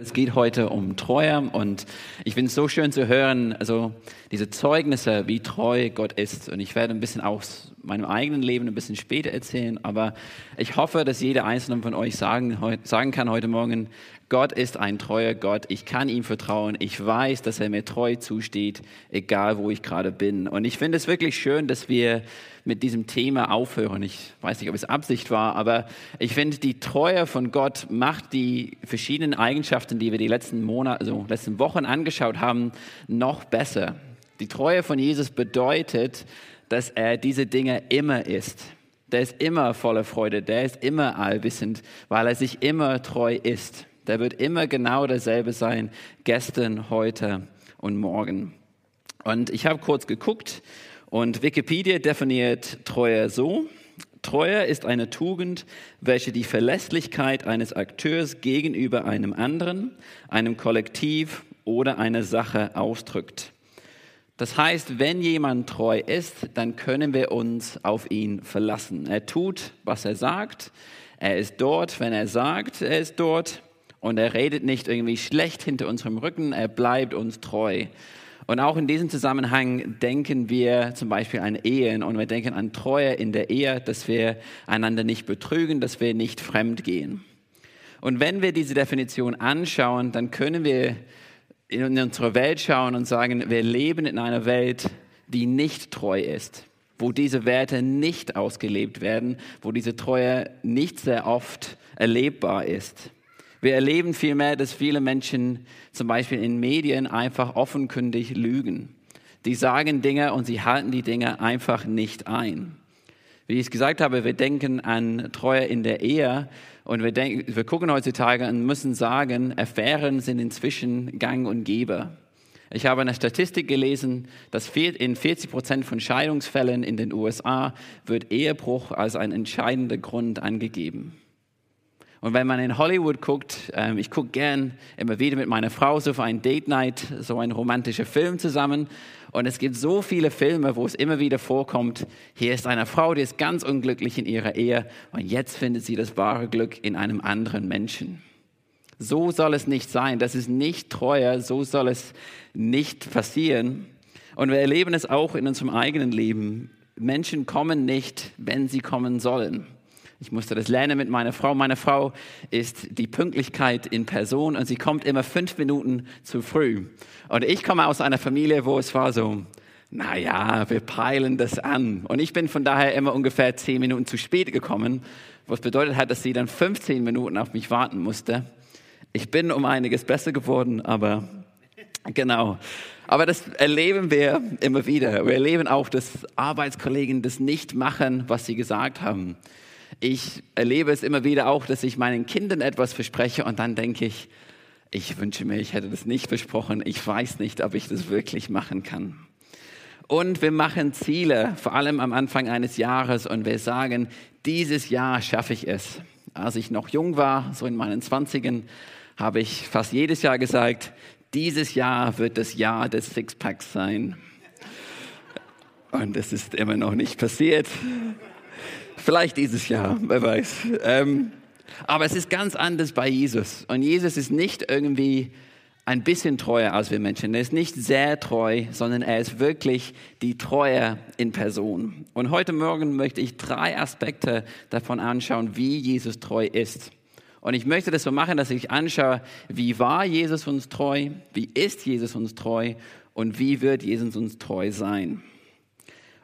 Es geht heute um Treue und ich finde es so schön zu hören, also diese Zeugnisse, wie treu Gott ist. Und ich werde ein bisschen aus meinem eigenen Leben ein bisschen später erzählen, aber ich hoffe, dass jeder einzelne von euch sagen, sagen kann heute Morgen, Gott ist ein treuer Gott, ich kann ihm vertrauen, ich weiß, dass er mir treu zusteht, egal wo ich gerade bin. Und ich finde es wirklich schön, dass wir mit diesem Thema aufhören. Ich weiß nicht, ob es Absicht war, aber ich finde, die Treue von Gott macht die verschiedenen Eigenschaften, die wir die letzten Monate, also letzten Wochen angeschaut haben, noch besser. Die Treue von Jesus bedeutet, dass er diese Dinge immer ist. Der ist immer voller Freude, der ist immer allwissend, weil er sich immer treu ist. Der wird immer genau derselbe sein, gestern, heute und morgen. Und ich habe kurz geguckt und Wikipedia definiert Treue so. Treue ist eine Tugend, welche die Verlässlichkeit eines Akteurs gegenüber einem anderen, einem Kollektiv oder einer Sache ausdrückt. Das heißt, wenn jemand treu ist, dann können wir uns auf ihn verlassen. Er tut, was er sagt. Er ist dort, wenn er sagt, er ist dort. Und er redet nicht irgendwie schlecht hinter unserem Rücken, er bleibt uns treu. Und auch in diesem Zusammenhang denken wir zum Beispiel an Ehen und wir denken an Treue in der Ehe, dass wir einander nicht betrügen, dass wir nicht fremd gehen. Und wenn wir diese Definition anschauen, dann können wir in unsere Welt schauen und sagen, wir leben in einer Welt, die nicht treu ist, wo diese Werte nicht ausgelebt werden, wo diese Treue nicht sehr oft erlebbar ist. Wir erleben vielmehr, dass viele Menschen zum Beispiel in Medien einfach offenkundig lügen. Die sagen Dinge und sie halten die Dinge einfach nicht ein. Wie ich es gesagt habe, wir denken an Treue in der Ehe und wir, denken, wir gucken heutzutage und müssen sagen, Affären sind inzwischen gang und gäbe. Ich habe eine Statistik gelesen, dass in 40 Prozent von Scheidungsfällen in den USA wird Ehebruch als ein entscheidender Grund angegeben. Und wenn man in Hollywood guckt, ähm, ich gucke gern immer wieder mit meiner Frau so für ein Date Night, so ein romantischer Film zusammen. Und es gibt so viele Filme, wo es immer wieder vorkommt, hier ist eine Frau, die ist ganz unglücklich in ihrer Ehe und jetzt findet sie das wahre Glück in einem anderen Menschen. So soll es nicht sein, das ist nicht treuer, so soll es nicht passieren. Und wir erleben es auch in unserem eigenen Leben. Menschen kommen nicht, wenn sie kommen sollen. Ich musste das lernen mit meiner Frau. Meine Frau ist die Pünktlichkeit in Person und sie kommt immer fünf Minuten zu früh. Und ich komme aus einer Familie, wo es war so, naja, wir peilen das an. Und ich bin von daher immer ungefähr zehn Minuten zu spät gekommen, was bedeutet hat, dass sie dann 15 Minuten auf mich warten musste. Ich bin um einiges besser geworden, aber genau. Aber das erleben wir immer wieder. Wir erleben auch, dass Arbeitskollegen das nicht machen, was sie gesagt haben. Ich erlebe es immer wieder auch, dass ich meinen Kindern etwas verspreche und dann denke ich, ich wünsche mir, ich hätte das nicht versprochen. Ich weiß nicht, ob ich das wirklich machen kann. Und wir machen Ziele, vor allem am Anfang eines Jahres, und wir sagen, dieses Jahr schaffe ich es. Als ich noch jung war, so in meinen Zwanzigen, habe ich fast jedes Jahr gesagt, dieses Jahr wird das Jahr des Sixpacks sein. Und es ist immer noch nicht passiert. Vielleicht dieses Jahr, wer weiß. Ähm, aber es ist ganz anders bei Jesus. Und Jesus ist nicht irgendwie ein bisschen treuer als wir Menschen. Er ist nicht sehr treu, sondern er ist wirklich die Treue in Person. Und heute Morgen möchte ich drei Aspekte davon anschauen, wie Jesus treu ist. Und ich möchte das so machen, dass ich anschaue, wie war Jesus uns treu, wie ist Jesus uns treu und wie wird Jesus uns treu sein.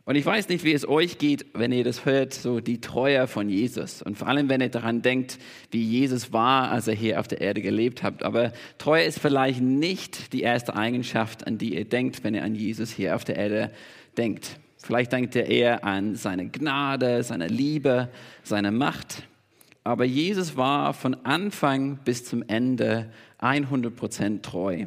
Und ich weiß nicht, wie es euch geht, wenn ihr das hört, so die Treue von Jesus. Und vor allem, wenn ihr daran denkt, wie Jesus war, als er hier auf der Erde gelebt habt. Aber Treue ist vielleicht nicht die erste Eigenschaft, an die ihr denkt, wenn ihr an Jesus hier auf der Erde denkt. Vielleicht denkt ihr eher an seine Gnade, seine Liebe, seine Macht. Aber Jesus war von Anfang bis zum Ende 100% treu.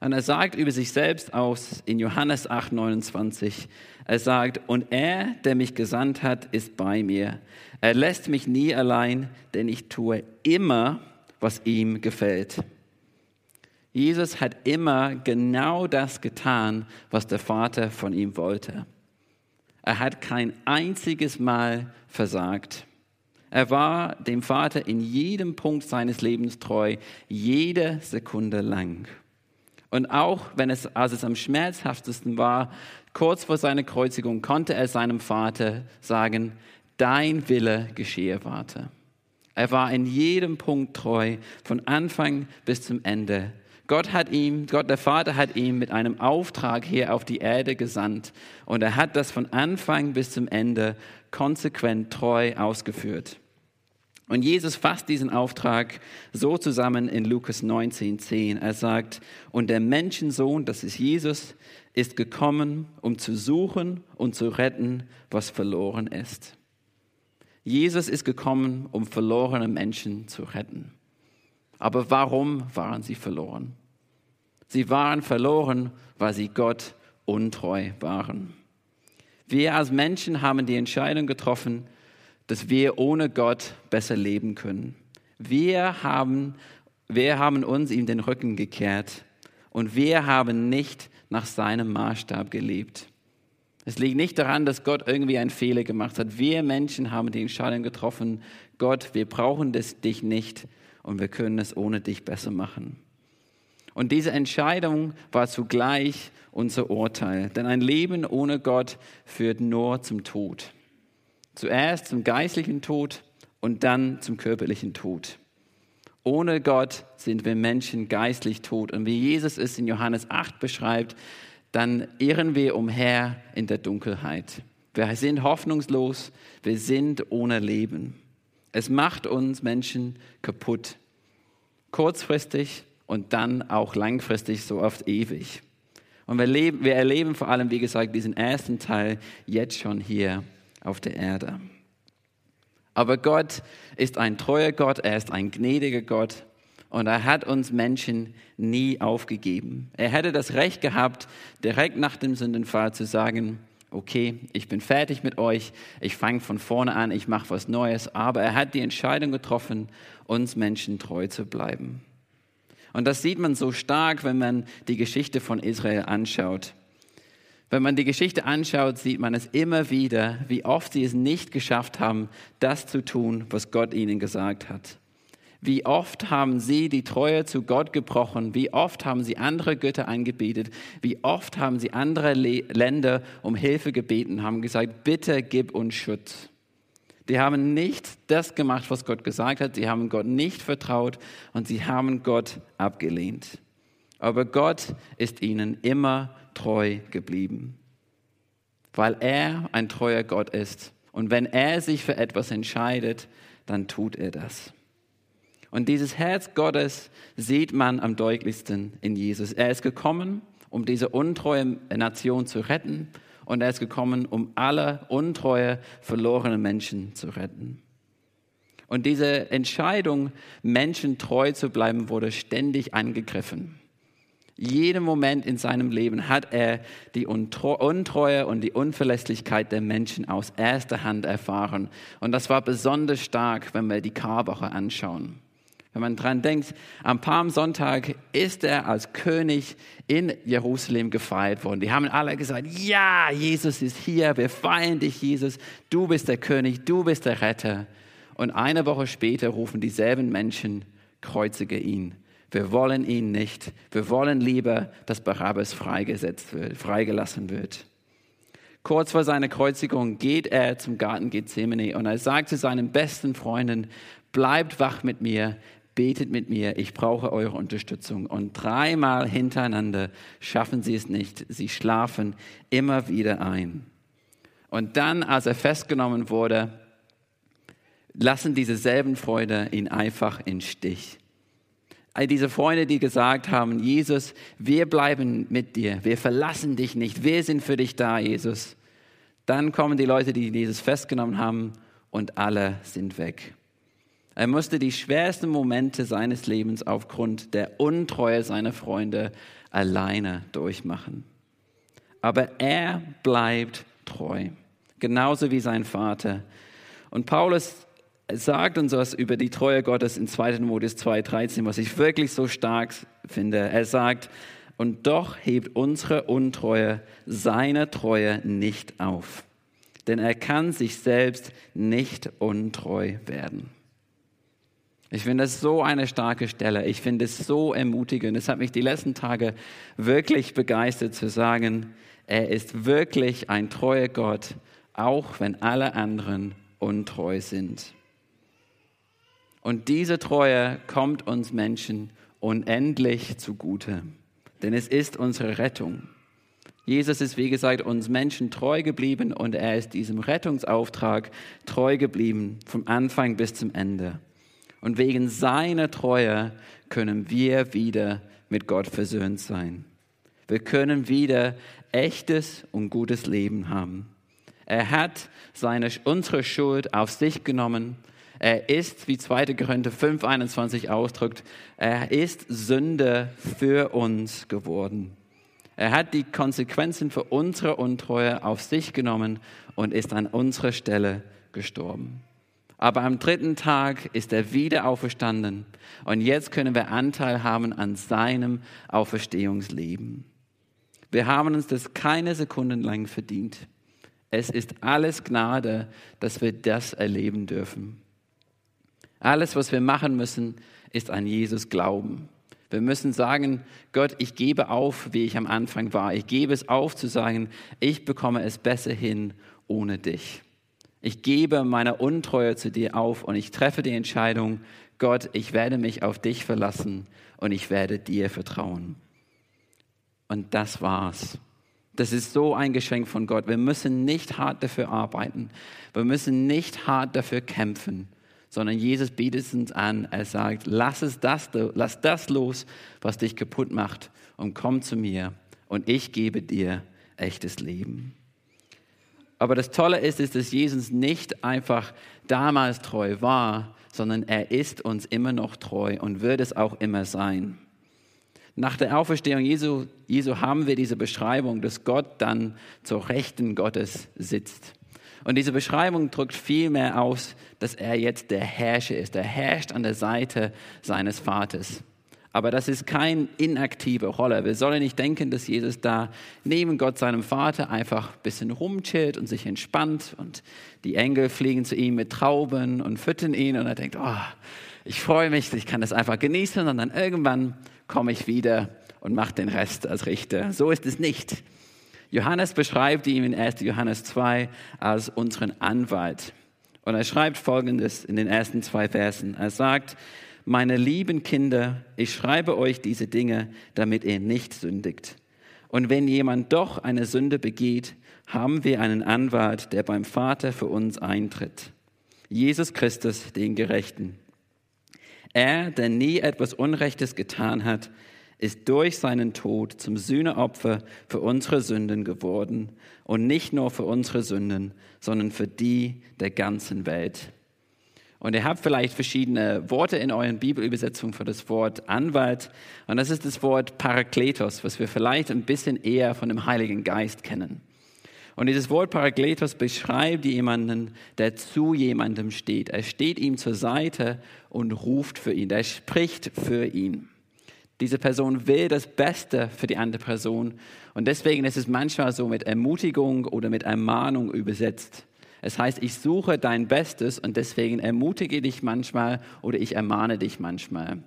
Und er sagt über sich selbst aus in Johannes 8, 29, er sagt, und er, der mich gesandt hat, ist bei mir. Er lässt mich nie allein, denn ich tue immer, was ihm gefällt. Jesus hat immer genau das getan, was der Vater von ihm wollte. Er hat kein einziges Mal versagt. Er war dem Vater in jedem Punkt seines Lebens treu, jede Sekunde lang. Und auch wenn es, als es am schmerzhaftesten war, kurz vor seiner Kreuzigung, konnte er seinem Vater sagen, dein Wille geschehe, Vater. Er war in jedem Punkt treu, von Anfang bis zum Ende. Gott hat ihm, Gott der Vater hat ihn mit einem Auftrag hier auf die Erde gesandt und er hat das von Anfang bis zum Ende konsequent treu ausgeführt. Und Jesus fasst diesen Auftrag so zusammen in Lukas 19,10. Er sagt, und der Menschensohn, das ist Jesus, ist gekommen, um zu suchen und zu retten, was verloren ist. Jesus ist gekommen, um verlorene Menschen zu retten. Aber warum waren sie verloren? Sie waren verloren, weil sie Gott untreu waren. Wir als Menschen haben die Entscheidung getroffen, dass wir ohne Gott besser leben können. Wir haben, wir haben uns ihm den Rücken gekehrt und wir haben nicht nach seinem Maßstab gelebt. Es liegt nicht daran, dass Gott irgendwie einen Fehler gemacht hat. Wir Menschen haben die Entscheidung getroffen, Gott, wir brauchen das, dich nicht und wir können es ohne dich besser machen. Und diese Entscheidung war zugleich unser Urteil, denn ein Leben ohne Gott führt nur zum Tod. Zuerst zum geistlichen Tod und dann zum körperlichen Tod. Ohne Gott sind wir Menschen geistlich tot. Und wie Jesus es in Johannes 8 beschreibt, dann irren wir umher in der Dunkelheit. Wir sind hoffnungslos, wir sind ohne Leben. Es macht uns Menschen kaputt. Kurzfristig und dann auch langfristig so oft ewig. Und wir, leben, wir erleben vor allem, wie gesagt, diesen ersten Teil jetzt schon hier auf der Erde. Aber Gott ist ein treuer Gott, er ist ein gnädiger Gott und er hat uns Menschen nie aufgegeben. Er hätte das Recht gehabt, direkt nach dem Sündenfall zu sagen, okay, ich bin fertig mit euch, ich fange von vorne an, ich mache was Neues, aber er hat die Entscheidung getroffen, uns Menschen treu zu bleiben. Und das sieht man so stark, wenn man die Geschichte von Israel anschaut. Wenn man die Geschichte anschaut, sieht man es immer wieder, wie oft sie es nicht geschafft haben, das zu tun, was Gott ihnen gesagt hat. Wie oft haben sie die Treue zu Gott gebrochen? Wie oft haben sie andere Götter angebetet? Wie oft haben sie andere Länder um Hilfe gebeten, haben gesagt, bitte gib uns Schutz. Die haben nicht das gemacht, was Gott gesagt hat. Sie haben Gott nicht vertraut und sie haben Gott abgelehnt. Aber Gott ist ihnen immer treu geblieben, weil er ein treuer Gott ist. Und wenn er sich für etwas entscheidet, dann tut er das. Und dieses Herz Gottes sieht man am deutlichsten in Jesus. Er ist gekommen, um diese untreue Nation zu retten. Und er ist gekommen, um alle untreue, verlorene Menschen zu retten. Und diese Entscheidung, Menschen treu zu bleiben, wurde ständig angegriffen. Jeden Moment in seinem Leben hat er die Untreue und die Unverlässlichkeit der Menschen aus erster Hand erfahren. Und das war besonders stark, wenn wir die Karwoche anschauen. Wenn man dran denkt, am Palmsonntag ist er als König in Jerusalem gefeiert worden. Die haben alle gesagt, ja, Jesus ist hier, wir feiern dich, Jesus, du bist der König, du bist der Retter. Und eine Woche später rufen dieselben Menschen, kreuzige ihn. Wir wollen ihn nicht. Wir wollen lieber, dass Barabbas freigesetzt wird, freigelassen wird. Kurz vor seiner Kreuzigung geht er zum Garten Gethsemane und er sagt zu seinen besten Freunden, bleibt wach mit mir, betet mit mir, ich brauche eure Unterstützung. Und dreimal hintereinander schaffen sie es nicht. Sie schlafen immer wieder ein. Und dann, als er festgenommen wurde, lassen diese selben Freunde ihn einfach in Stich. Diese Freunde, die gesagt haben, Jesus, wir bleiben mit dir, wir verlassen dich nicht, wir sind für dich da, Jesus. Dann kommen die Leute, die Jesus festgenommen haben und alle sind weg. Er musste die schwersten Momente seines Lebens aufgrund der Untreue seiner Freunde alleine durchmachen. Aber er bleibt treu, genauso wie sein Vater. Und Paulus sagt uns was über die Treue Gottes in 2. Timotheus 2,13, was ich wirklich so stark finde. Er sagt, und doch hebt unsere Untreue seine Treue nicht auf, denn er kann sich selbst nicht untreu werden. Ich finde das so eine starke Stelle. Ich finde es so ermutigend. Es hat mich die letzten Tage wirklich begeistert zu sagen, er ist wirklich ein treuer Gott, auch wenn alle anderen untreu sind. Und diese Treue kommt uns Menschen unendlich zugute, denn es ist unsere Rettung. Jesus ist, wie gesagt, uns Menschen treu geblieben und er ist diesem Rettungsauftrag treu geblieben, vom Anfang bis zum Ende. Und wegen seiner Treue können wir wieder mit Gott versöhnt sein. Wir können wieder echtes und gutes Leben haben. Er hat seine, unsere Schuld auf sich genommen. Er ist, wie 2. Korinther 5,21 ausdrückt, er ist Sünde für uns geworden. Er hat die Konsequenzen für unsere Untreue auf sich genommen und ist an unserer Stelle gestorben. Aber am dritten Tag ist er wieder auferstanden und jetzt können wir Anteil haben an seinem Auferstehungsleben. Wir haben uns das keine Sekunden lang verdient. Es ist alles Gnade, dass wir das erleben dürfen. Alles, was wir machen müssen, ist an Jesus glauben. Wir müssen sagen, Gott, ich gebe auf, wie ich am Anfang war. Ich gebe es auf zu sagen, ich bekomme es besser hin ohne dich. Ich gebe meine Untreue zu dir auf und ich treffe die Entscheidung, Gott, ich werde mich auf dich verlassen und ich werde dir vertrauen. Und das war's. Das ist so ein Geschenk von Gott. Wir müssen nicht hart dafür arbeiten. Wir müssen nicht hart dafür kämpfen, sondern Jesus bietet uns an. Er sagt, lass, es das, lass das los, was dich kaputt macht und komm zu mir und ich gebe dir echtes Leben. Aber das Tolle ist, ist, dass Jesus nicht einfach damals treu war, sondern er ist uns immer noch treu und wird es auch immer sein. Nach der Auferstehung Jesu, Jesu haben wir diese Beschreibung, dass Gott dann zur Rechten Gottes sitzt. Und diese Beschreibung drückt vielmehr aus, dass er jetzt der Herrscher ist. Er herrscht an der Seite seines Vaters. Aber das ist keine inaktive Rolle. Wir sollen nicht denken, dass Jesus da neben Gott, seinem Vater, einfach ein bisschen rumchillt und sich entspannt und die Engel fliegen zu ihm mit Trauben und füttern ihn und er denkt, oh, ich freue mich, ich kann das einfach genießen und dann irgendwann komme ich wieder und mache den Rest als Richter. So ist es nicht. Johannes beschreibt ihn in 1. Johannes 2 als unseren Anwalt. Und er schreibt Folgendes in den ersten zwei Versen. Er sagt, meine lieben Kinder, ich schreibe euch diese Dinge, damit ihr nicht sündigt. Und wenn jemand doch eine Sünde begeht, haben wir einen Anwalt, der beim Vater für uns eintritt. Jesus Christus, den Gerechten. Er, der nie etwas Unrechtes getan hat, ist durch seinen Tod zum Sühneopfer für unsere Sünden geworden und nicht nur für unsere Sünden, sondern für die der ganzen Welt. Und ihr habt vielleicht verschiedene Worte in euren Bibelübersetzungen für das Wort Anwalt. Und das ist das Wort Parakletos, was wir vielleicht ein bisschen eher von dem Heiligen Geist kennen. Und dieses Wort Parakletos beschreibt jemanden, der zu jemandem steht. Er steht ihm zur Seite und ruft für ihn. Er spricht für ihn. Diese Person will das Beste für die andere Person. Und deswegen ist es manchmal so mit Ermutigung oder mit Ermahnung übersetzt. Es heißt, ich suche dein Bestes und deswegen ermutige dich manchmal oder ich ermahne dich manchmal.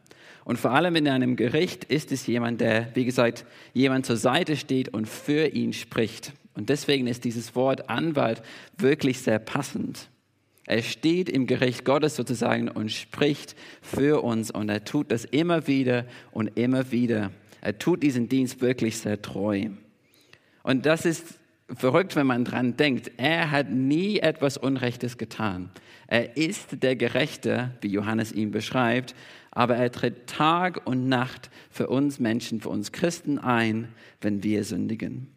Und vor allem in einem Gericht ist es jemand, der, wie gesagt, jemand zur Seite steht und für ihn spricht. Und deswegen ist dieses Wort Anwalt wirklich sehr passend. Er steht im Gericht Gottes sozusagen und spricht für uns und er tut das immer wieder und immer wieder. Er tut diesen Dienst wirklich sehr treu. Und das ist verrückt, wenn man dran denkt. Er hat nie etwas Unrechtes getan. Er ist der Gerechte, wie Johannes ihn beschreibt, aber er tritt Tag und Nacht für uns Menschen, für uns Christen ein, wenn wir sündigen.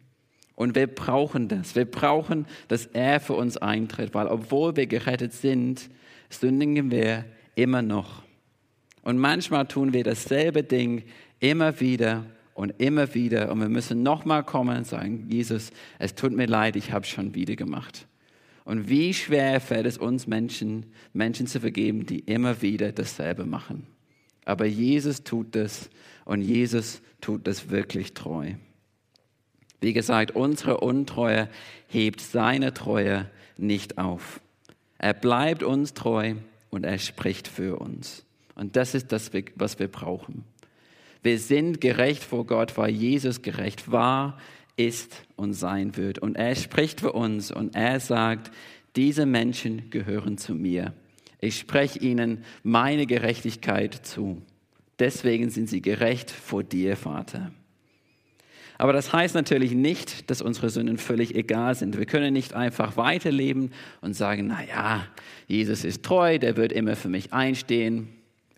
Und wir brauchen das. Wir brauchen, dass er für uns eintritt, weil obwohl wir gerettet sind, sündigen wir immer noch. Und manchmal tun wir dasselbe Ding immer wieder und immer wieder. Und wir müssen nochmal kommen und sagen, Jesus, es tut mir leid, ich habe schon wieder gemacht. Und wie schwer fällt es uns Menschen, Menschen zu vergeben, die immer wieder dasselbe machen. Aber Jesus tut das und Jesus tut das wirklich treu. Wie gesagt, unsere Untreue hebt seine Treue nicht auf. Er bleibt uns treu und er spricht für uns. Und das ist das, was wir brauchen. Wir sind gerecht vor Gott, weil Jesus gerecht war, ist und sein wird. Und er spricht für uns und er sagt, diese Menschen gehören zu mir. Ich spreche ihnen meine Gerechtigkeit zu. Deswegen sind sie gerecht vor dir, Vater. Aber das heißt natürlich nicht, dass unsere Sünden völlig egal sind. Wir können nicht einfach weiterleben und sagen, na ja, Jesus ist treu, der wird immer für mich einstehen.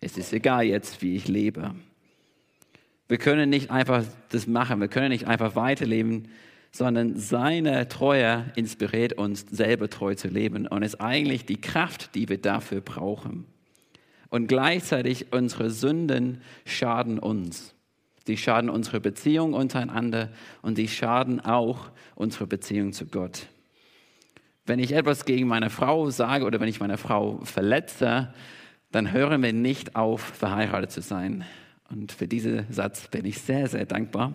Es ist egal jetzt, wie ich lebe. Wir können nicht einfach das machen, wir können nicht einfach weiterleben, sondern seine Treue inspiriert uns, selber treu zu leben und ist eigentlich die Kraft, die wir dafür brauchen. Und gleichzeitig unsere Sünden schaden uns. Die schaden unsere Beziehung untereinander und die schaden auch unsere Beziehung zu Gott. Wenn ich etwas gegen meine Frau sage oder wenn ich meine Frau verletze, dann hören wir nicht auf, verheiratet zu sein. Und für diesen Satz bin ich sehr, sehr dankbar.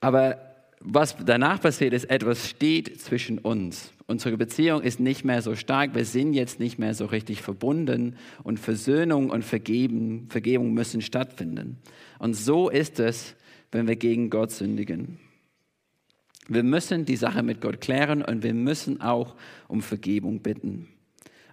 Aber was danach passiert ist, etwas steht zwischen uns. Unsere Beziehung ist nicht mehr so stark, wir sind jetzt nicht mehr so richtig verbunden und Versöhnung und Vergeben, Vergebung müssen stattfinden. Und so ist es, wenn wir gegen Gott sündigen. Wir müssen die Sache mit Gott klären und wir müssen auch um Vergebung bitten.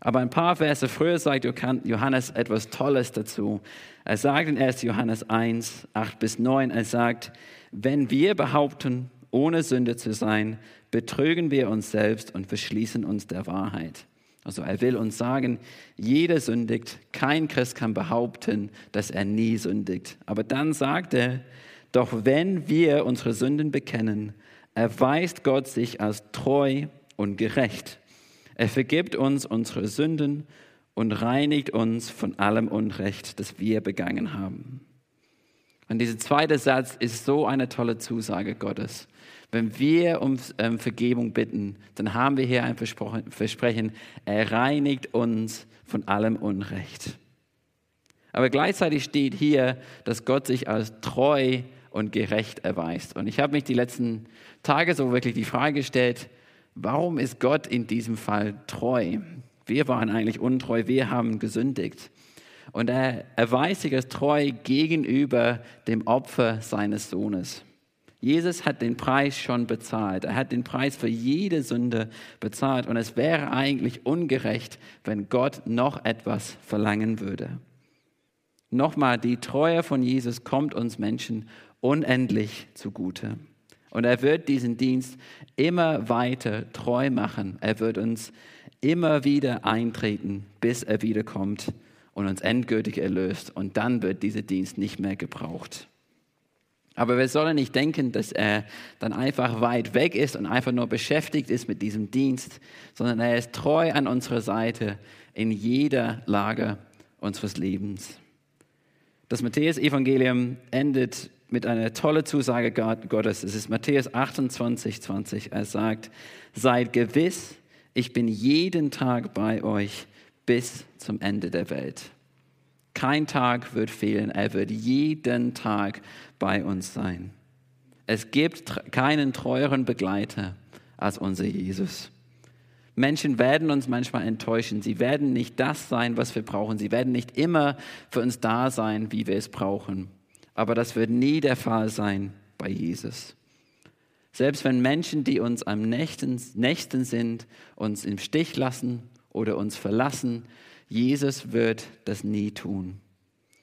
Aber ein paar Verse früher sagt Johannes etwas Tolles dazu. Er sagt in 1. Johannes 1, 8 bis 9, er sagt, wenn wir behaupten, ohne Sünde zu sein, betrügen wir uns selbst und verschließen uns der Wahrheit. Also er will uns sagen, jeder sündigt, kein Christ kann behaupten, dass er nie sündigt. Aber dann sagt er, doch wenn wir unsere Sünden bekennen, erweist Gott sich als treu und gerecht er vergibt uns unsere Sünden und reinigt uns von allem Unrecht, das wir begangen haben. Und dieser zweite Satz ist so eine tolle Zusage Gottes. Wenn wir um ähm, Vergebung bitten, dann haben wir hier ein Versprechen, er reinigt uns von allem Unrecht. Aber gleichzeitig steht hier, dass Gott sich als treu und gerecht erweist. Und ich habe mich die letzten Tage so wirklich die Frage gestellt, Warum ist Gott in diesem Fall treu? Wir waren eigentlich untreu, wir haben gesündigt. Und er erweist sich als treu gegenüber dem Opfer seines Sohnes. Jesus hat den Preis schon bezahlt. Er hat den Preis für jede Sünde bezahlt. Und es wäre eigentlich ungerecht, wenn Gott noch etwas verlangen würde. Nochmal, die Treue von Jesus kommt uns Menschen unendlich zugute. Und er wird diesen Dienst immer weiter treu machen. Er wird uns immer wieder eintreten, bis er wiederkommt und uns endgültig erlöst. Und dann wird dieser Dienst nicht mehr gebraucht. Aber wir sollen nicht denken, dass er dann einfach weit weg ist und einfach nur beschäftigt ist mit diesem Dienst, sondern er ist treu an unserer Seite in jeder Lage unseres Lebens. Das Matthäus-Evangelium endet mit einer tollen Zusage Gottes. Es ist Matthäus 28, 20. Er sagt, seid gewiss, ich bin jeden Tag bei euch bis zum Ende der Welt. Kein Tag wird fehlen, er wird jeden Tag bei uns sein. Es gibt keinen treueren Begleiter als unser Jesus. Menschen werden uns manchmal enttäuschen. Sie werden nicht das sein, was wir brauchen. Sie werden nicht immer für uns da sein, wie wir es brauchen. Aber das wird nie der Fall sein bei Jesus. Selbst wenn Menschen, die uns am nächsten, sind, uns im Stich lassen oder uns verlassen, Jesus wird das nie tun.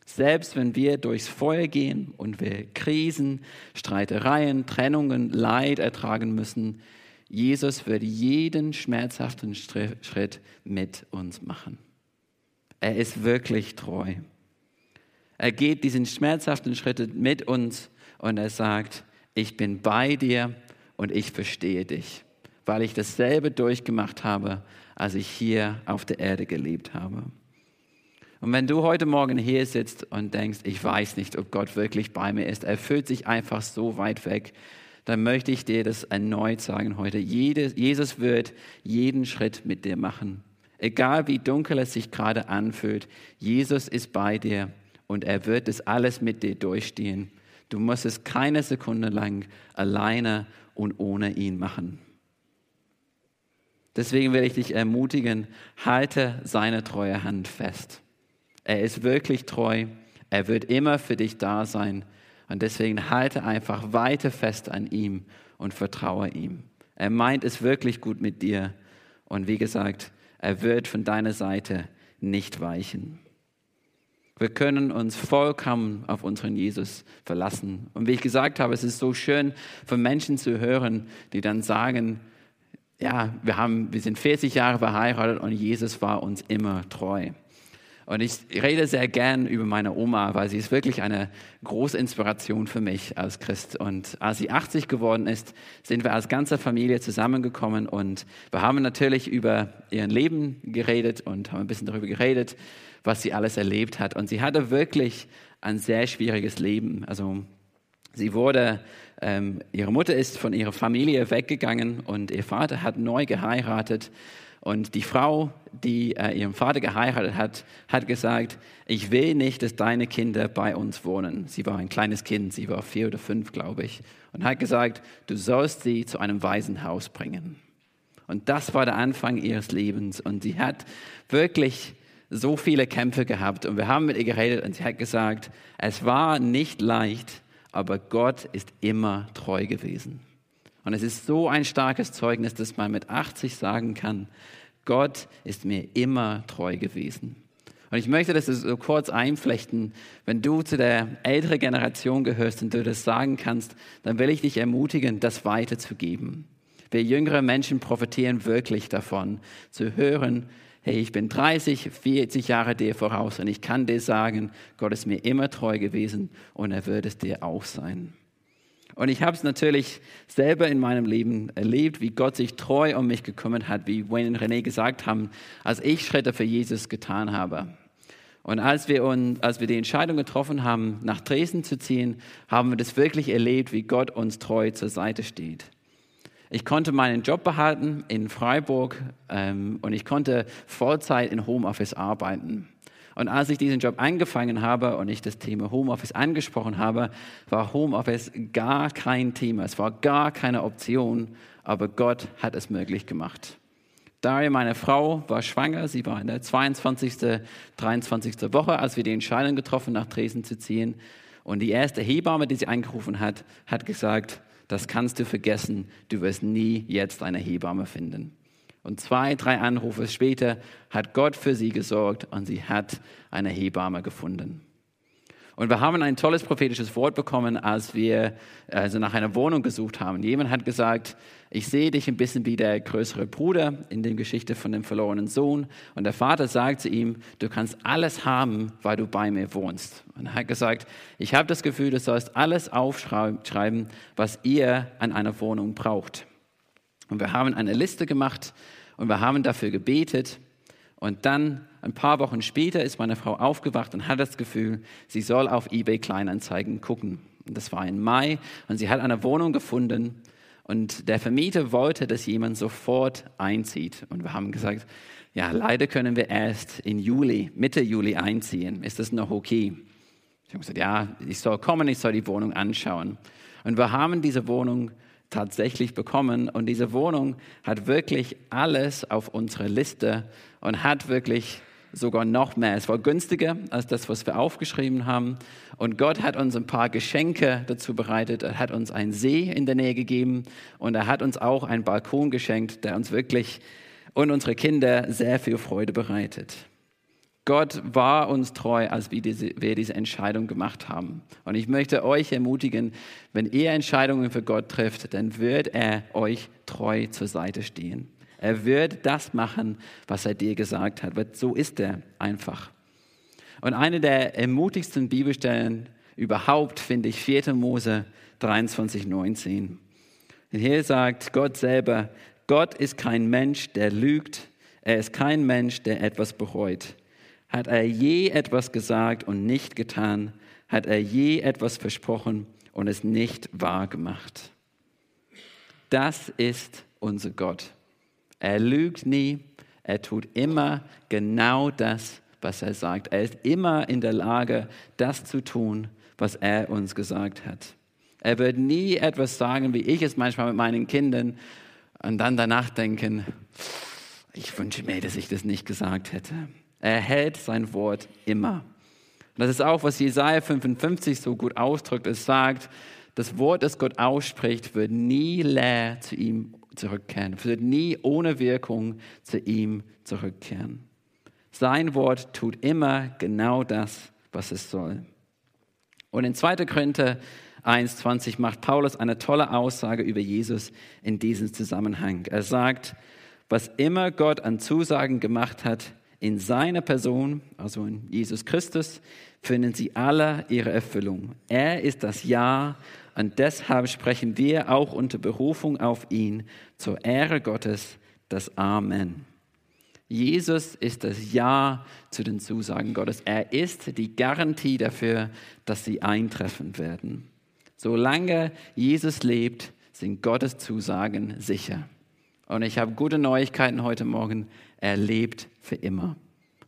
Selbst wenn wir durchs Feuer gehen und wir Krisen, Streitereien, Trennungen, Leid ertragen müssen, Jesus wird jeden schmerzhaften Schritt mit uns machen. Er ist wirklich treu. Er geht diesen schmerzhaften Schritt mit uns und er sagt, ich bin bei dir und ich verstehe dich, weil ich dasselbe durchgemacht habe, als ich hier auf der Erde gelebt habe. Und wenn du heute Morgen hier sitzt und denkst, ich weiß nicht, ob Gott wirklich bei mir ist, er fühlt sich einfach so weit weg, dann möchte ich dir das erneut sagen heute. Jesus wird jeden Schritt mit dir machen. Egal wie dunkel es sich gerade anfühlt, Jesus ist bei dir und er wird es alles mit dir durchstehen. Du musst es keine Sekunde lang alleine und ohne ihn machen. Deswegen will ich dich ermutigen, halte seine treue Hand fest. Er ist wirklich treu. Er wird immer für dich da sein. Und deswegen halte einfach weiter fest an ihm und vertraue ihm. Er meint es wirklich gut mit dir. Und wie gesagt, er wird von deiner Seite nicht weichen. Wir können uns vollkommen auf unseren Jesus verlassen. Und wie ich gesagt habe, es ist so schön von Menschen zu hören, die dann sagen, ja, wir, haben, wir sind 40 Jahre verheiratet und Jesus war uns immer treu. Und ich rede sehr gern über meine Oma, weil sie ist wirklich eine große Inspiration für mich als Christ. Und als sie 80 geworden ist, sind wir als ganze Familie zusammengekommen und wir haben natürlich über ihr Leben geredet und haben ein bisschen darüber geredet, was sie alles erlebt hat. Und sie hatte wirklich ein sehr schwieriges Leben. Also sie wurde, ähm, ihre Mutter ist von ihrer Familie weggegangen und ihr Vater hat neu geheiratet. Und die Frau, die äh, ihren Vater geheiratet hat, hat gesagt, ich will nicht, dass deine Kinder bei uns wohnen. Sie war ein kleines Kind, sie war vier oder fünf, glaube ich. Und hat gesagt, du sollst sie zu einem Waisenhaus bringen. Und das war der Anfang ihres Lebens. Und sie hat wirklich so viele Kämpfe gehabt. Und wir haben mit ihr geredet und sie hat gesagt, es war nicht leicht, aber Gott ist immer treu gewesen. Und es ist so ein starkes Zeugnis, dass man mit 80 sagen kann, Gott ist mir immer treu gewesen. Und ich möchte das so kurz einflechten. Wenn du zu der älteren Generation gehörst und du das sagen kannst, dann will ich dich ermutigen, das weiterzugeben. Wir jüngere Menschen profitieren wirklich davon, zu hören, hey, ich bin 30, 40 Jahre dir voraus und ich kann dir sagen, Gott ist mir immer treu gewesen und er wird es dir auch sein. Und ich habe es natürlich selber in meinem Leben erlebt, wie Gott sich treu um mich gekümmert hat, wie Wayne und René gesagt haben, als ich Schritte für Jesus getan habe. Und als wir, uns, als wir die Entscheidung getroffen haben, nach Dresden zu ziehen, haben wir das wirklich erlebt, wie Gott uns treu zur Seite steht. Ich konnte meinen Job behalten in Freiburg ähm, und ich konnte Vollzeit in Homeoffice arbeiten. Und als ich diesen Job angefangen habe und ich das Thema Homeoffice angesprochen habe, war Homeoffice gar kein Thema. Es war gar keine Option, aber Gott hat es möglich gemacht. Daria, meine Frau, war schwanger. Sie war in der 22., 23. Woche, als wir die Entscheidung getroffen, nach Dresden zu ziehen. Und die erste Hebamme, die sie angerufen hat, hat gesagt, das kannst du vergessen, du wirst nie jetzt eine Hebamme finden. Und zwei, drei Anrufe später hat Gott für sie gesorgt und sie hat eine Hebamme gefunden. Und wir haben ein tolles prophetisches Wort bekommen, als wir also nach einer Wohnung gesucht haben. Jemand hat gesagt, ich sehe dich ein bisschen wie der größere Bruder in der Geschichte von dem verlorenen Sohn. Und der Vater sagt zu ihm, du kannst alles haben, weil du bei mir wohnst. Und er hat gesagt, ich habe das Gefühl, du sollst alles aufschreiben, was ihr an einer Wohnung braucht. Und wir haben eine Liste gemacht und wir haben dafür gebetet. Und dann, ein paar Wochen später, ist meine Frau aufgewacht und hat das Gefühl, sie soll auf eBay Kleinanzeigen gucken. Das war im Mai und sie hat eine Wohnung gefunden und der Vermieter wollte, dass jemand sofort einzieht. Und wir haben gesagt, ja, leider können wir erst in Juli, Mitte Juli einziehen. Ist das noch okay? Ich habe gesagt, ja, ich soll kommen, ich soll die Wohnung anschauen. Und wir haben diese Wohnung tatsächlich bekommen. Und diese Wohnung hat wirklich alles auf unserer Liste und hat wirklich sogar noch mehr. Es war günstiger als das, was wir aufgeschrieben haben. Und Gott hat uns ein paar Geschenke dazu bereitet. Er hat uns einen See in der Nähe gegeben und er hat uns auch einen Balkon geschenkt, der uns wirklich und unsere Kinder sehr viel Freude bereitet. Gott war uns treu, als wir diese, wir diese Entscheidung gemacht haben. Und ich möchte euch ermutigen, wenn ihr Entscheidungen für Gott trifft, dann wird er euch treu zur Seite stehen. Er wird das machen, was er dir gesagt hat. So ist er einfach. Und eine der ermutigsten Bibelstellen überhaupt finde ich 4. Mose 23, 19. Und hier sagt Gott selber, Gott ist kein Mensch, der lügt. Er ist kein Mensch, der etwas bereut. Hat er je etwas gesagt und nicht getan? Hat er je etwas versprochen und es nicht wahr gemacht? Das ist unser Gott. Er lügt nie, er tut immer genau das, was er sagt. Er ist immer in der Lage, das zu tun, was er uns gesagt hat. Er wird nie etwas sagen, wie ich es manchmal mit meinen Kindern, und dann danach denken, ich wünsche mir, dass ich das nicht gesagt hätte. Er hält sein Wort immer. Und das ist auch, was Jesaja 55 so gut ausdrückt. Es sagt, das Wort, das Gott ausspricht, wird nie leer zu ihm zurückkehren, wird nie ohne Wirkung zu ihm zurückkehren. Sein Wort tut immer genau das, was es soll. Und in 2. Korinther 1,20 macht Paulus eine tolle Aussage über Jesus in diesem Zusammenhang. Er sagt, was immer Gott an Zusagen gemacht hat in seiner Person, also in Jesus Christus, finden sie alle ihre Erfüllung. Er ist das Ja und deshalb sprechen wir auch unter Berufung auf ihn zur Ehre Gottes das Amen. Jesus ist das Ja zu den Zusagen Gottes. Er ist die Garantie dafür, dass sie eintreffen werden. Solange Jesus lebt, sind Gottes Zusagen sicher. Und ich habe gute Neuigkeiten heute Morgen. Er lebt für immer.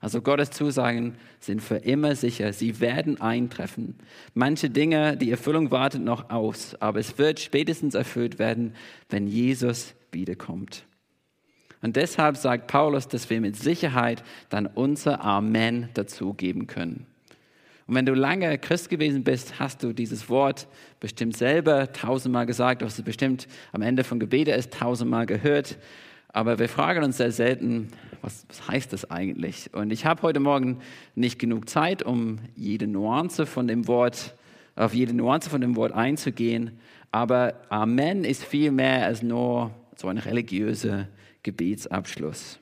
Also Gottes Zusagen sind für immer sicher. Sie werden eintreffen. Manche Dinge, die Erfüllung wartet noch aus, aber es wird spätestens erfüllt werden, wenn Jesus wiederkommt. Und deshalb sagt Paulus, dass wir mit Sicherheit dann unser Amen dazugeben können. Und wenn du lange Christ gewesen bist, hast du dieses Wort bestimmt selber tausendmal gesagt, du hast es bestimmt am Ende von Gebete es tausendmal gehört. Aber wir fragen uns sehr selten, was, was heißt das eigentlich? Und ich habe heute Morgen nicht genug Zeit, um jede Nuance von dem Wort, auf jede Nuance von dem Wort einzugehen. Aber Amen ist viel mehr als nur so eine religiöse Gebetsabschluss.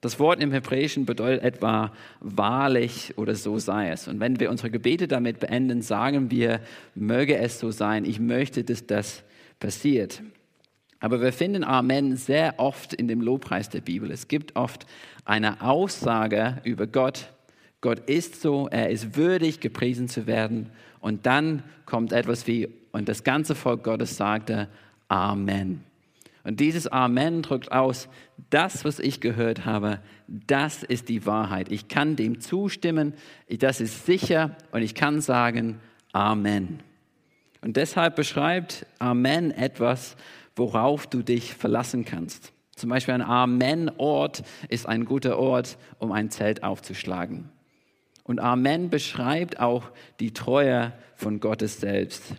Das Wort im Hebräischen bedeutet etwa wahrlich oder so sei es. Und wenn wir unsere Gebete damit beenden, sagen wir, möge es so sein, ich möchte, dass das passiert. Aber wir finden Amen sehr oft in dem Lobpreis der Bibel. Es gibt oft eine Aussage über Gott. Gott ist so, er ist würdig, gepriesen zu werden. Und dann kommt etwas wie, und das ganze Volk Gottes sagte, Amen. Und dieses Amen drückt aus, das, was ich gehört habe, das ist die Wahrheit. Ich kann dem zustimmen, das ist sicher und ich kann sagen Amen. Und deshalb beschreibt Amen etwas, worauf du dich verlassen kannst. Zum Beispiel ein Amen-Ort ist ein guter Ort, um ein Zelt aufzuschlagen. Und Amen beschreibt auch die Treue von Gottes selbst.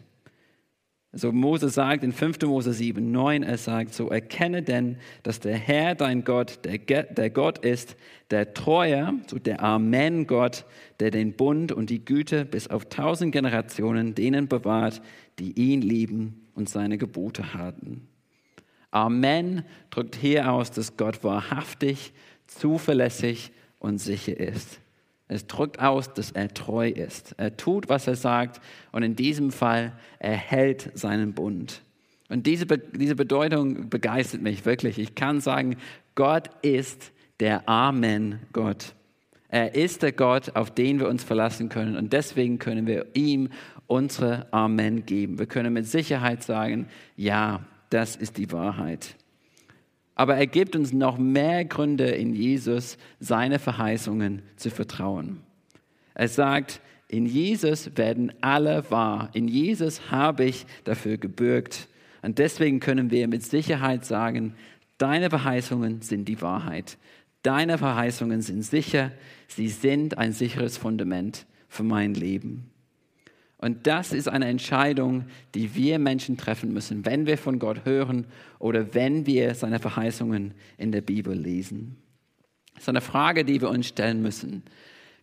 So Mose sagt in 5. Mose 7, 9, er sagt, so erkenne denn, dass der Herr dein Gott, der, der Gott ist, der Treuer, so der Amen-Gott, der den Bund und die Güte bis auf tausend Generationen denen bewahrt, die ihn lieben und seine Gebote halten. Amen drückt hier aus, dass Gott wahrhaftig, zuverlässig und sicher ist. Es drückt aus, dass er treu ist. Er tut, was er sagt und in diesem Fall, er hält seinen Bund. Und diese, diese Bedeutung begeistert mich wirklich. Ich kann sagen, Gott ist der Amen-Gott. Er ist der Gott, auf den wir uns verlassen können und deswegen können wir ihm unsere Amen geben. Wir können mit Sicherheit sagen, ja, das ist die Wahrheit. Aber er gibt uns noch mehr Gründe in Jesus, seine Verheißungen zu vertrauen. Er sagt, in Jesus werden alle wahr. In Jesus habe ich dafür gebürgt. Und deswegen können wir mit Sicherheit sagen, deine Verheißungen sind die Wahrheit. Deine Verheißungen sind sicher. Sie sind ein sicheres Fundament für mein Leben. Und das ist eine Entscheidung, die wir Menschen treffen müssen, wenn wir von Gott hören oder wenn wir seine Verheißungen in der Bibel lesen. Das ist eine Frage, die wir uns stellen müssen.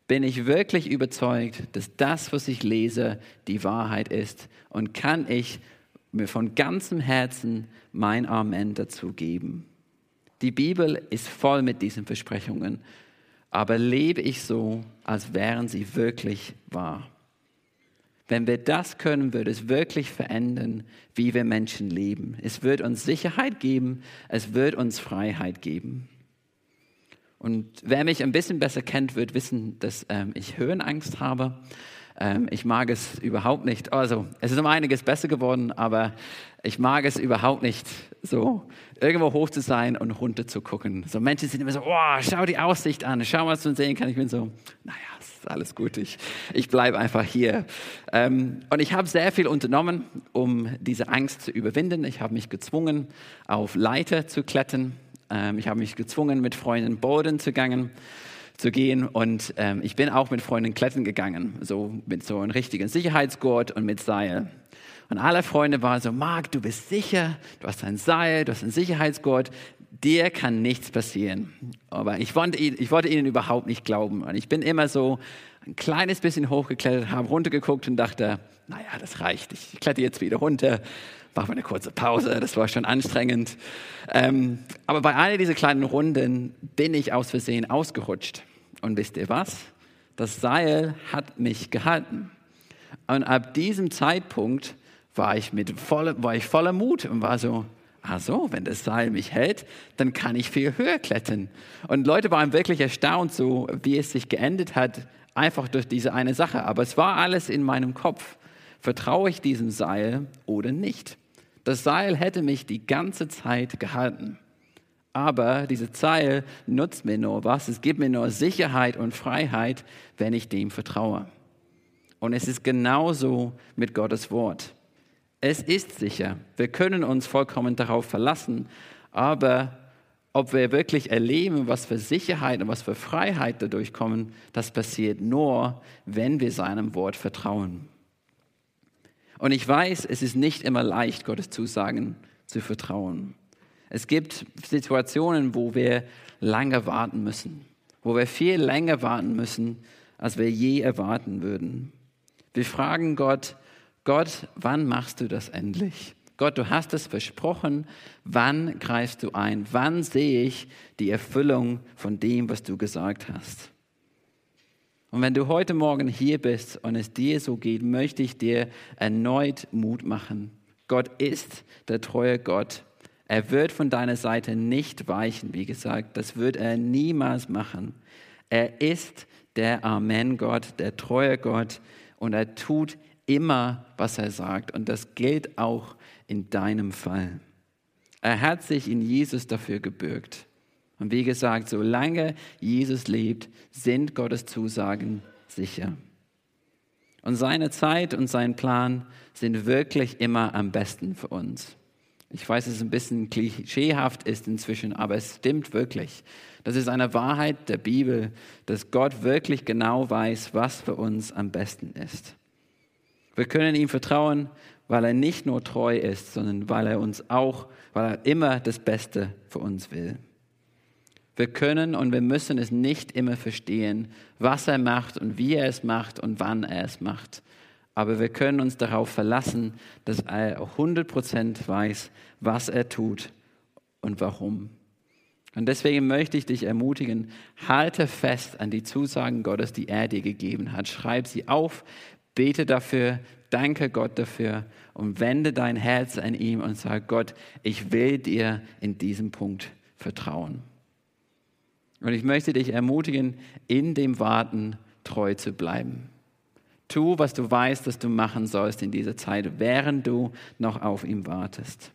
Bin ich wirklich überzeugt, dass das, was ich lese, die Wahrheit ist? Und kann ich mir von ganzem Herzen mein Amen dazu geben? Die Bibel ist voll mit diesen Versprechungen, aber lebe ich so, als wären sie wirklich wahr? Wenn wir das können, wird es wirklich verändern, wie wir Menschen leben. Es wird uns Sicherheit geben, es wird uns Freiheit geben. Und wer mich ein bisschen besser kennt, wird wissen, dass ähm, ich Höhenangst habe. Ähm, ich mag es überhaupt nicht. Also, es ist um einiges besser geworden, aber ich mag es überhaupt nicht, so irgendwo hoch zu sein und runter zu gucken. So Menschen sind immer so, oh, schau die Aussicht an, schau, was du sehen kann. Ich bin so, naja, ist alles gut, ich, ich bleibe einfach hier. Ähm, und ich habe sehr viel unternommen, um diese Angst zu überwinden. Ich habe mich gezwungen, auf Leiter zu klettern. Ähm, ich habe mich gezwungen, mit Freunden Boden zu gehen zu gehen. Und ähm, ich bin auch mit Freunden klettern gegangen, so mit so einem richtigen Sicherheitsgurt und mit Seil. Und alle Freunde waren so, Marc, du bist sicher, du hast ein Seil, du hast einen Sicherheitsgurt, dir kann nichts passieren. Aber ich wollte, ich wollte ihnen überhaupt nicht glauben. Und ich bin immer so ein kleines bisschen hochgeklettert, habe runtergeguckt und dachte, naja, das reicht, ich kletter jetzt wieder runter machen wir eine kurze Pause, das war schon anstrengend. Ähm, aber bei einer dieser kleinen Runden bin ich aus Versehen ausgerutscht. Und wisst ihr was? Das Seil hat mich gehalten. Und ab diesem Zeitpunkt war ich, mit voller, war ich voller Mut und war so, ach so, wenn das Seil mich hält, dann kann ich viel höher klettern. Und Leute waren wirklich erstaunt, so wie es sich geendet hat, einfach durch diese eine Sache. Aber es war alles in meinem Kopf. Vertraue ich diesem Seil oder nicht? Das Seil hätte mich die ganze Zeit gehalten. Aber dieses Seil nutzt mir nur was. Es gibt mir nur Sicherheit und Freiheit, wenn ich dem vertraue. Und es ist genauso mit Gottes Wort. Es ist sicher. Wir können uns vollkommen darauf verlassen. Aber ob wir wirklich erleben, was für Sicherheit und was für Freiheit dadurch kommen, das passiert nur, wenn wir seinem Wort vertrauen. Und ich weiß, es ist nicht immer leicht, Gottes Zusagen zu vertrauen. Es gibt Situationen, wo wir lange warten müssen, wo wir viel länger warten müssen, als wir je erwarten würden. Wir fragen Gott, Gott, wann machst du das endlich? Gott, du hast es versprochen, wann greifst du ein? Wann sehe ich die Erfüllung von dem, was du gesagt hast? Und wenn du heute Morgen hier bist und es dir so geht, möchte ich dir erneut Mut machen. Gott ist der treue Gott. Er wird von deiner Seite nicht weichen, wie gesagt. Das wird er niemals machen. Er ist der Amen-Gott, der treue Gott. Und er tut immer, was er sagt. Und das gilt auch in deinem Fall. Er hat sich in Jesus dafür gebürgt. Und wie gesagt, solange Jesus lebt, sind Gottes Zusagen sicher. Und seine Zeit und sein Plan sind wirklich immer am besten für uns. Ich weiß, es ein bisschen klischeehaft ist inzwischen, aber es stimmt wirklich. Das ist eine Wahrheit der Bibel, dass Gott wirklich genau weiß, was für uns am besten ist. Wir können ihm vertrauen, weil er nicht nur treu ist, sondern weil er uns auch, weil er immer das Beste für uns will. Wir können und wir müssen es nicht immer verstehen, was er macht und wie er es macht und wann er es macht. Aber wir können uns darauf verlassen, dass er 100% weiß, was er tut und warum. Und deswegen möchte ich dich ermutigen, halte fest an die Zusagen Gottes, die er dir gegeben hat. Schreib sie auf, bete dafür, danke Gott dafür und wende dein Herz an ihm und sag Gott, ich will dir in diesem Punkt vertrauen. Und ich möchte dich ermutigen, in dem Warten treu zu bleiben. Tu, was du weißt, dass du machen sollst in dieser Zeit, während du noch auf ihm wartest.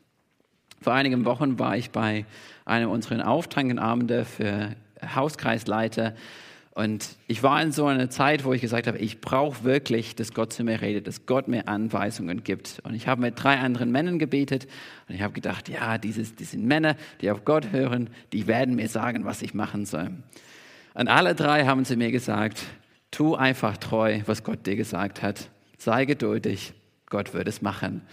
Vor einigen Wochen war ich bei einem unserer Auftankenabende für Hauskreisleiter und ich war in so einer Zeit, wo ich gesagt habe, ich brauche wirklich, dass Gott zu mir redet, dass Gott mir Anweisungen gibt. Und ich habe mit drei anderen Männern gebetet und ich habe gedacht, ja, dieses, die sind Männer, die auf Gott hören, die werden mir sagen, was ich machen soll. Und alle drei haben zu mir gesagt, tu einfach treu, was Gott dir gesagt hat. Sei geduldig, Gott wird es machen.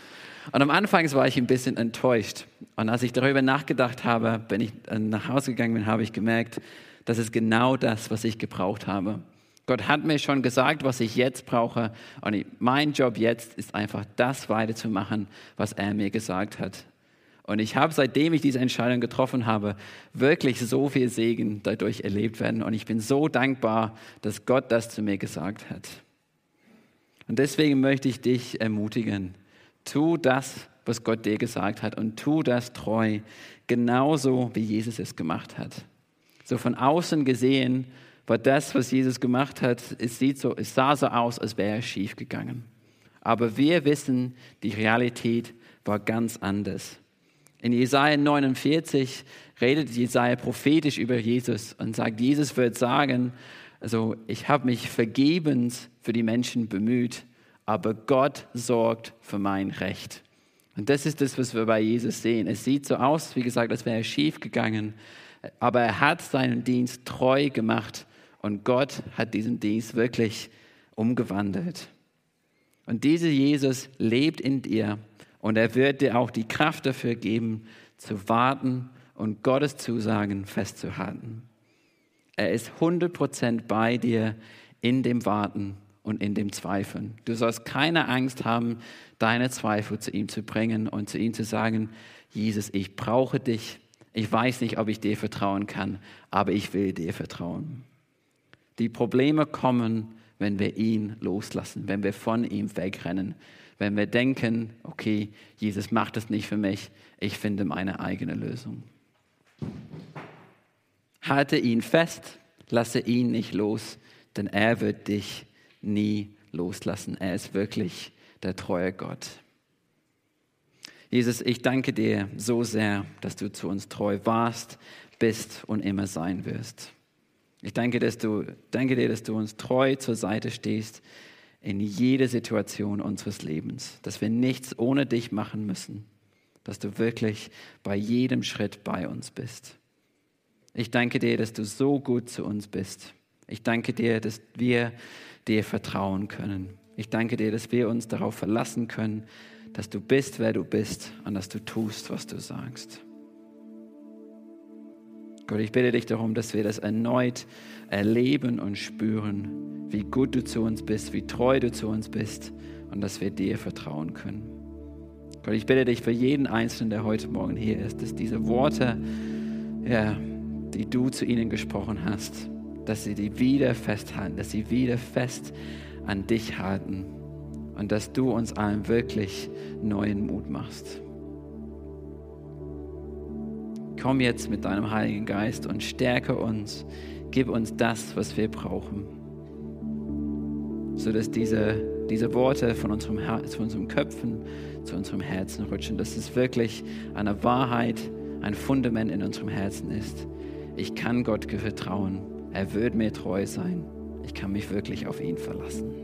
Und am Anfang war ich ein bisschen enttäuscht. Und als ich darüber nachgedacht habe, wenn ich nach Hause gegangen bin, habe ich gemerkt, das ist genau das, was ich gebraucht habe. Gott hat mir schon gesagt, was ich jetzt brauche. Und mein Job jetzt ist einfach das weiterzumachen, was er mir gesagt hat. Und ich habe, seitdem ich diese Entscheidung getroffen habe, wirklich so viel Segen dadurch erlebt werden. Und ich bin so dankbar, dass Gott das zu mir gesagt hat. Und deswegen möchte ich dich ermutigen, tu das, was Gott dir gesagt hat und tu das treu, genauso wie Jesus es gemacht hat. So von außen gesehen war das, was Jesus gemacht hat, es, sieht so, es sah so aus, als wäre es schief gegangen. Aber wir wissen, die Realität war ganz anders. In Jesaja 49 redet Jesaja prophetisch über Jesus und sagt, Jesus wird sagen, also ich habe mich vergebens für die Menschen bemüht, aber Gott sorgt für mein Recht. Und das ist das, was wir bei Jesus sehen. Es sieht so aus, wie gesagt, als wäre er schief gegangen, aber er hat seinen Dienst treu gemacht und Gott hat diesen Dienst wirklich umgewandelt. Und dieser Jesus lebt in dir und er wird dir auch die Kraft dafür geben, zu warten und Gottes Zusagen festzuhalten. Er ist 100% bei dir in dem Warten und in dem Zweifeln. Du sollst keine Angst haben, deine Zweifel zu ihm zu bringen und zu ihm zu sagen, Jesus, ich brauche dich. Ich weiß nicht, ob ich dir vertrauen kann, aber ich will dir vertrauen. Die Probleme kommen, wenn wir ihn loslassen, wenn wir von ihm wegrennen, wenn wir denken, okay, Jesus macht es nicht für mich, ich finde meine eigene Lösung. Halte ihn fest, lasse ihn nicht los, denn er wird dich nie loslassen. Er ist wirklich der treue Gott. Jesus, ich danke dir so sehr, dass du zu uns treu warst, bist und immer sein wirst. Ich danke, dass du, danke dir, dass du uns treu zur Seite stehst in jede Situation unseres Lebens, dass wir nichts ohne dich machen müssen, dass du wirklich bei jedem Schritt bei uns bist. Ich danke dir, dass du so gut zu uns bist. Ich danke dir, dass wir dir vertrauen können. Ich danke dir, dass wir uns darauf verlassen können, dass du bist, wer du bist und dass du tust, was du sagst. Gott, ich bitte dich darum, dass wir das erneut erleben und spüren, wie gut du zu uns bist, wie treu du zu uns bist und dass wir dir vertrauen können. Gott, ich bitte dich für jeden Einzelnen, der heute Morgen hier ist, dass diese Worte, ja, die du zu ihnen gesprochen hast, dass sie die wieder festhalten, dass sie wieder fest an dich halten und dass du uns allen wirklich neuen Mut machst komm jetzt mit deinem Heiligen Geist und stärke uns, gib uns das, was wir brauchen, sodass diese, diese Worte von unserem, von unserem Köpfen zu unserem Herzen rutschen, dass es wirklich eine Wahrheit, ein Fundament in unserem Herzen ist. Ich kann Gott vertrauen, er wird mir treu sein, ich kann mich wirklich auf ihn verlassen.